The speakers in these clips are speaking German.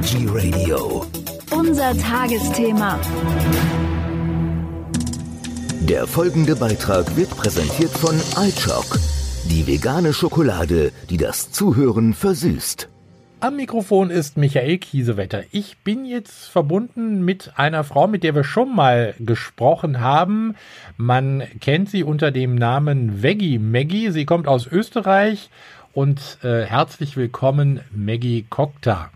Veggie Radio. Unser Tagesthema. Der folgende Beitrag wird präsentiert von iChock, die vegane Schokolade, die das Zuhören versüßt. Am Mikrofon ist Michael Kiesewetter. Ich bin jetzt verbunden mit einer Frau, mit der wir schon mal gesprochen haben. Man kennt sie unter dem Namen Veggie Maggie. Sie kommt aus Österreich und äh, herzlich willkommen, Maggie Kokta.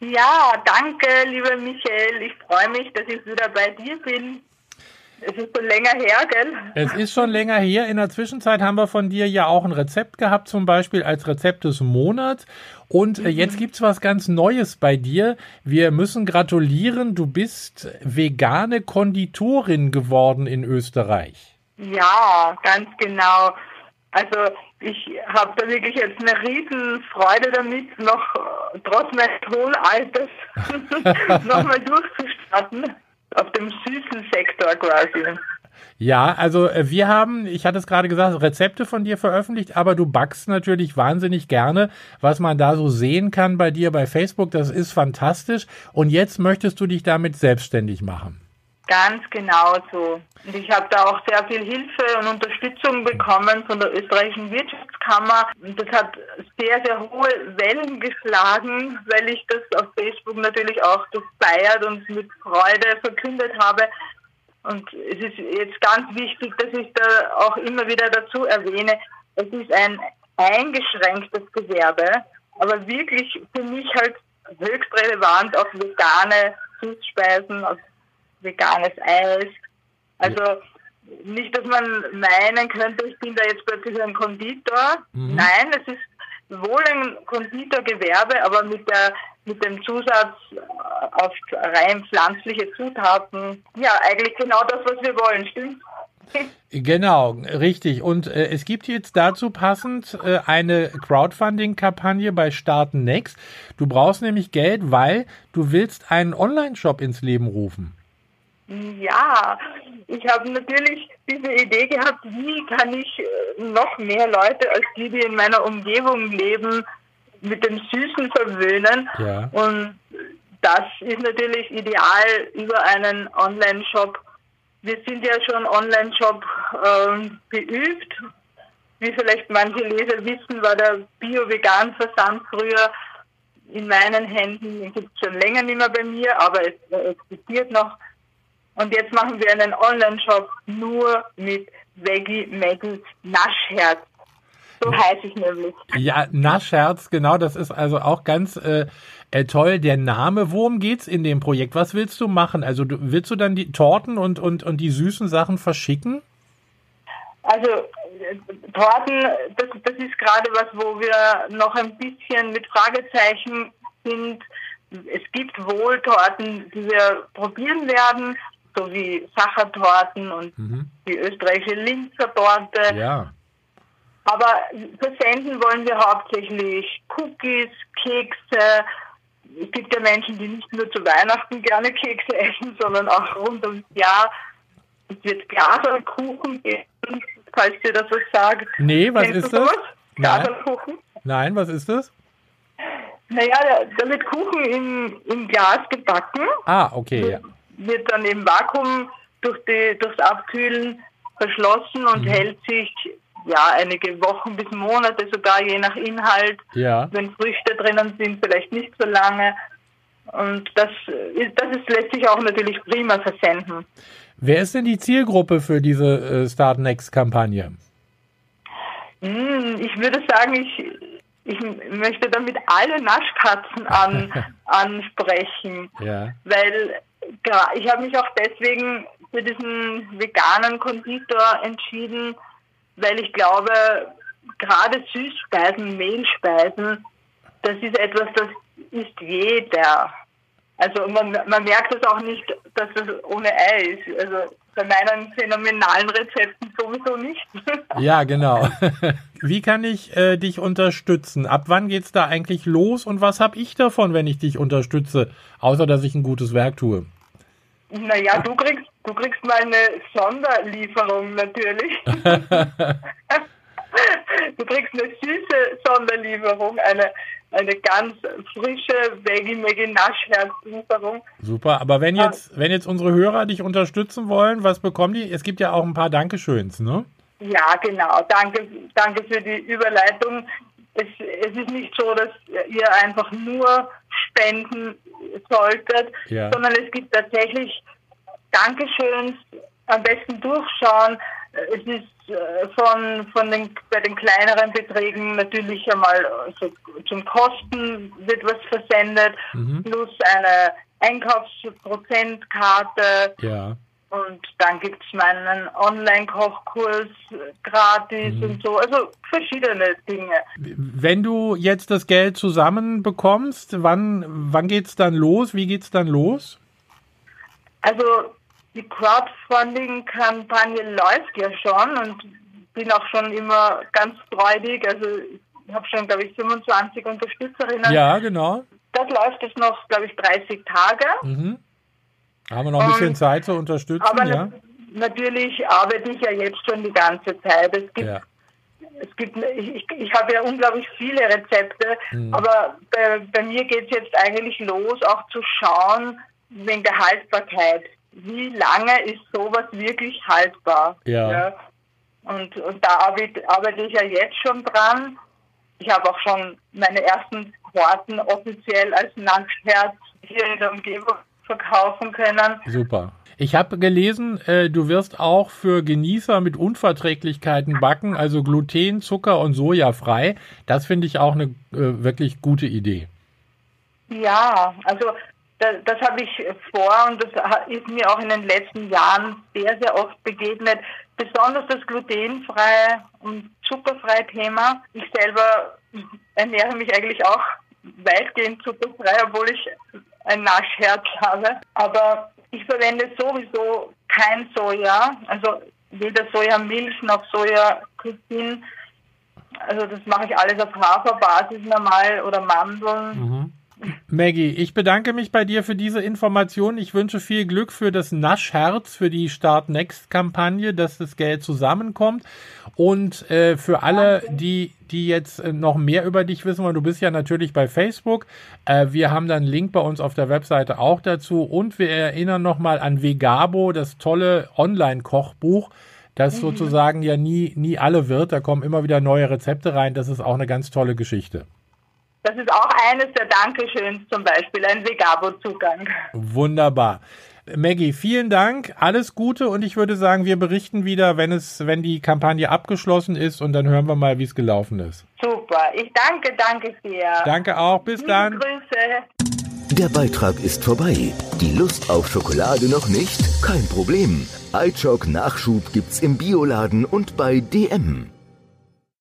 Ja, danke, lieber Michael. Ich freue mich, dass ich wieder bei dir bin. Es ist schon länger her, gell? Es ist schon länger her. In der Zwischenzeit haben wir von dir ja auch ein Rezept gehabt, zum Beispiel als Rezept des Monats. Und äh, jetzt gibt's was ganz Neues bei dir. Wir müssen gratulieren. Du bist vegane Konditorin geworden in Österreich. Ja, ganz genau. Also ich habe da wirklich jetzt eine riesen Freude damit, noch äh, trotz meines hohen Alters nochmal durchzustarten auf dem süßen Sektor quasi. Ja, also äh, wir haben, ich hatte es gerade gesagt, Rezepte von dir veröffentlicht, aber du backst natürlich wahnsinnig gerne, was man da so sehen kann bei dir bei Facebook. Das ist fantastisch. Und jetzt möchtest du dich damit selbstständig machen. Ganz genau so. Und ich habe da auch sehr viel Hilfe und Unterstützung bekommen von der österreichischen Wirtschaftskammer. Und das hat sehr, sehr hohe Wellen geschlagen, weil ich das auf Facebook natürlich auch gefeiert und mit Freude verkündet habe. Und es ist jetzt ganz wichtig, dass ich da auch immer wieder dazu erwähne, es ist ein eingeschränktes Gewerbe, aber wirklich für mich halt höchst relevant auf vegane Süßspeisen, auf veganes Eis. Also nicht, dass man meinen könnte, ich bin da jetzt plötzlich ein Konditor. Mhm. Nein, es ist wohl ein Konditorgewerbe, aber mit der mit dem Zusatz äh, auf rein pflanzliche Zutaten. Ja, eigentlich genau das, was wir wollen, stimmt? Genau, richtig. Und äh, es gibt jetzt dazu passend äh, eine Crowdfunding-Kampagne bei Starten Next. Du brauchst nämlich Geld, weil du willst einen Online-Shop ins Leben rufen. Ja, ich habe natürlich diese Idee gehabt, wie kann ich äh, noch mehr Leute als die, die in meiner Umgebung leben, mit dem Süßen verwöhnen. Ja. Und das ist natürlich ideal über einen Online-Shop. Wir sind ja schon Online-Shop ähm, geübt. Wie vielleicht manche Leser wissen, war der Bio-Vegan-Versand früher in meinen Händen. Den gibt es schon länger nicht mehr bei mir, aber es äh, existiert noch. Und jetzt machen wir einen Online-Shop nur mit Veggie Maggie Naschherz. So heiße ich nämlich. Ja, Naschherz, genau, das ist also auch ganz äh, äh, toll. Der Name, worum geht's in dem Projekt? Was willst du machen? Also du, willst du dann die Torten und, und, und die süßen Sachen verschicken? Also äh, Torten, das, das ist gerade was, wo wir noch ein bisschen mit Fragezeichen sind. Es gibt wohl Torten, die wir probieren werden, so wie Sachertorten und Mhm. die österreichische Linzer Torte. Ja. Aber versenden wollen wir hauptsächlich Cookies, Kekse. Es gibt ja Menschen, die nicht nur zu Weihnachten gerne Kekse essen, sondern auch rund ums Jahr. Es wird Glaserkuchen geben, falls dir das was sagt. Nee, was Kennst ist das? sowas? Nein. Nein, was ist das? Naja, da, da wird Kuchen im, im Glas gebacken, Ah, okay. Ja. Wird dann im Vakuum durch die, durchs Abkühlen verschlossen und hält sich ja einige Wochen bis Monate sogar je nach Inhalt. ja. Wenn Früchte drinnen sind, vielleicht nicht so lange. Und das ist, das ist lässt sich auch natürlich prima versenden. Wer ist denn die Zielgruppe für diese äh, Start Next Kampagne? Hm, ich würde sagen, ich, ich möchte damit alle Naschkatzen an, ansprechen. Ja. weil gra- ich habe mich auch deswegen für diesen veganen Konditor entschieden, weil ich glaube, gerade Süßspeisen, Mehlspeisen, das ist etwas, das isst jeder. Also man, man merkt es auch nicht, dass das ohne Ei ist. Also bei meinen phänomenalen Rezepten sowieso nicht. Ja, genau. Wie kann ich äh, dich unterstützen? Ab wann geht's da eigentlich los und was habe ich davon, wenn ich dich unterstütze? Außer dass ich ein gutes Werk tue. naja, du kriegst, du kriegst mal eine Sonderlieferung natürlich. du kriegst eine süße Sonderlieferung, eine, eine ganz frische Veggie Maggie Naschherzlieferung. Super, aber wenn jetzt, wenn jetzt unsere Hörer dich unterstützen wollen, was bekommen die? Es gibt ja auch ein paar Dankeschöns, ne? Ja, genau. Danke, danke für die Überleitung. Es, es ist nicht so, dass ihr einfach nur spenden solltet, Ja. sondern es gibt tatsächlich Dankeschöns, am besten durchschauen. Es ist äh, von, von den, bei den kleineren Beträgen natürlich einmal äh, so zum Kosten wird was versendet, Mhm. plus eine Einkaufsprozentkarte. Ja. Und dann gibt's meinen Online-Kochkurs äh, gratis Mhm. und so. Also verschiedene Dinge. Wenn du jetzt das Geld zusammenbekommst, wann, wann geht's dann los? Wie geht's dann los? Also die Crowdfunding-Kampagne läuft ja schon und bin auch schon immer ganz freudig. Also ich habe schon, glaube ich, 25 Unterstützerinnen. Ja, genau. Das läuft jetzt noch, glaube ich, 30 Tage. Mhm. Haben wir noch ein bisschen Und- Zeit zu unterstützen, Aber ja? na natürlich arbeite ich ja jetzt schon die ganze Zeit. Es gibt Ja. es gibt, ich, ich, ich habe ja unglaublich viele Rezepte, Mhm. aber bei, bei mir geht es jetzt eigentlich los, auch zu schauen, wegen der Haltbarkeit. Wie lange ist sowas wirklich haltbar? Ja. Und, und da arbeite, ich ja jetzt schon dran. Ich habe auch schon meine ersten Torten offiziell als Nachtherz hier in der Umgebung verkaufen können. Super. Ich habe gelesen, äh, du wirst auch für Genießer mit Unverträglichkeiten backen, also Gluten, Zucker und Soja frei. Das finde ich auch eine äh, wirklich gute Idee. Ja, also das, das habe ich vor und das ist mir auch in den letzten Jahren sehr, sehr oft begegnet. Besonders das glutenfreie und zuckerfreie Thema. Ich selber ernähre mich eigentlich auch weitgehend zuckerfrei, obwohl ich ein Naschherz habe. Aber ich verwende sowieso kein Soja, also weder Sojamilch noch Sojakusin. Also das mache ich alles auf Haferbasis normal oder Mandeln. Maggie, ich bedanke mich bei dir für diese Information. Ich wünsche viel Glück für das Naschherz, für die Start Next Kampagne, dass das Geld zusammenkommt. Und äh, für alle, die, die jetzt äh, noch mehr über dich wissen wollen, du bist ja natürlich bei Facebook. Äh, wir haben dann einen Link bei uns auf der Webseite auch dazu. Und wir erinnern nochmal an Vegabo, das tolle Online-Kochbuch, das sozusagen ja nie, nie alle wird. Da kommen immer wieder neue Rezepte rein. Das ist auch eine ganz tolle Geschichte. Das ist auch eines der Dankeschöns zum Beispiel, ein Vegabo-Zugang. Wunderbar. Maggie, vielen Dank, alles Gute und ich würde sagen, wir berichten wieder, wenn es, wenn die Kampagne abgeschlossen ist und dann hören wir mal, wie es gelaufen ist. Super. Ich danke, danke sehr. Danke auch, bis Liebe dann. Grüße. Der Beitrag ist vorbei. Die Lust auf Schokolade noch nicht? Kein Problem. iChock Nachschub gibt's im Bioladen und bei DM.